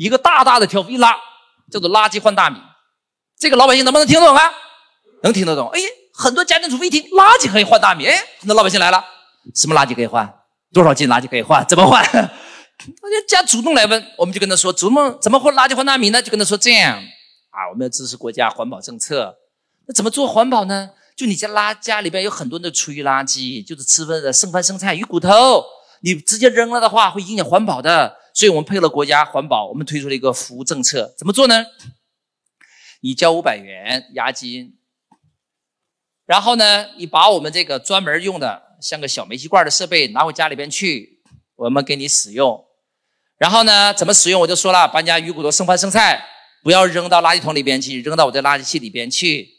一个大大的条幅一拉，叫做“垃圾换大米”。这个老百姓能不能听懂啊？能听得懂。哎，很多家庭主妇一听垃圾可以换大米，哎，那老百姓来了，什么垃圾可以换？多少斤垃圾可以换？怎么换？人家主动来问，我们就跟他说：主动怎么换垃圾换大米呢？就跟他说这样啊，我们要支持国家环保政策。那怎么做环保呢？就你家垃家里边有很多的厨余垃圾，就是吃饭的剩饭剩菜、鱼骨头，你直接扔了的话会影响环保的。所以我们配合国家环保，我们推出了一个服务政策。怎么做呢？你交五百元押金，然后呢，你把我们这个专门用的像个小煤气罐的设备拿回家里边去，我们给你使用。然后呢，怎么使用？我就说了，把你家鱼骨头、剩饭剩菜不要扔到垃圾桶里边去，扔到我的垃圾器里边去。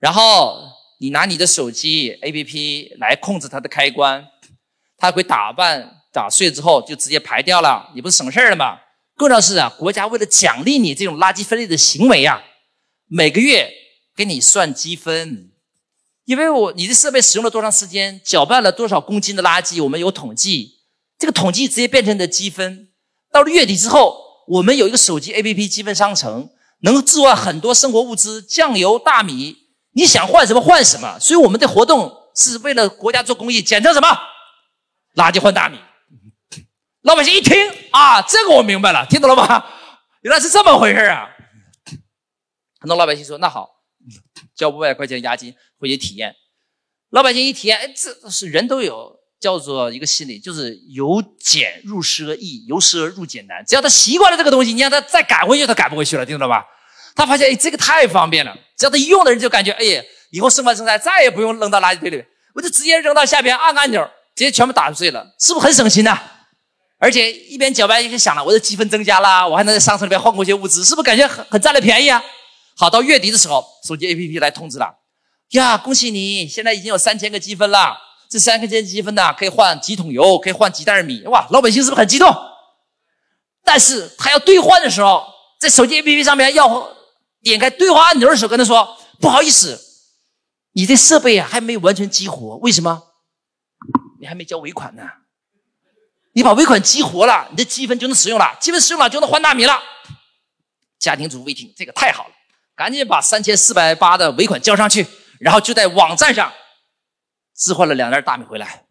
然后你拿你的手机 APP 来控制它的开关，它会打扮打碎之后就直接排掉了，你不是省事儿了吗？更重要是啊，国家为了奖励你这种垃圾分类的行为呀，每个月给你算积分，因为我你的设备使用了多长时间，搅拌了多少公斤的垃圾，我们有统计，这个统计直接变成的积分。到了月底之后，我们有一个手机 APP 积分商城，能置换很多生活物资，酱油、大米。你想换什么换什么，所以我们的活动是为了国家做公益，简称什么？垃圾换大米。老百姓一听啊，这个我明白了，听懂了吗？原来是这么回事啊！很多老百姓说：“那好，交五百块钱押金回去体验。”老百姓一体验，哎，这是人都有叫做一个心理，就是由俭入奢易，由奢入俭难。只要他习惯了这个东西，你让他再改回去，他改不回去了，听懂了吧？他发现，哎，这个太方便了。只要他一用的人就感觉，哎呀，以后剩饭剩菜再也不用扔到垃圾堆里，我就直接扔到下边，按个按钮，直接全部打碎了，是不是很省心呢？而且一边搅拌一边想了，我的积分增加了，我还能在商城里边换过一些物资，是不是感觉很很占了便宜啊？好，到月底的时候，手机 APP 来通知了，呀，恭喜你，现在已经有三千个积分了，这三千个积分呢，可以换几桶油，可以换几袋米，哇，老百姓是不是很激动？但是他要兑换的时候，在手机 APP 上面要。点开兑换按钮的时候，跟他说：“不好意思，你这设备啊还没有完全激活，为什么？你还没交尾款呢。你把尾款激活了，你的积分就能使用了，积分使用了就能换大米了。”家庭主妇一听，这个太好了，赶紧把三千四百八的尾款交上去，然后就在网站上置换了两袋大米回来。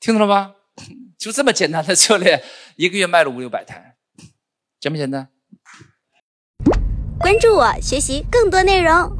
听懂了吗？就这么简单的策略，一个月卖了五六百台，简不简单？关注我，学习更多内容。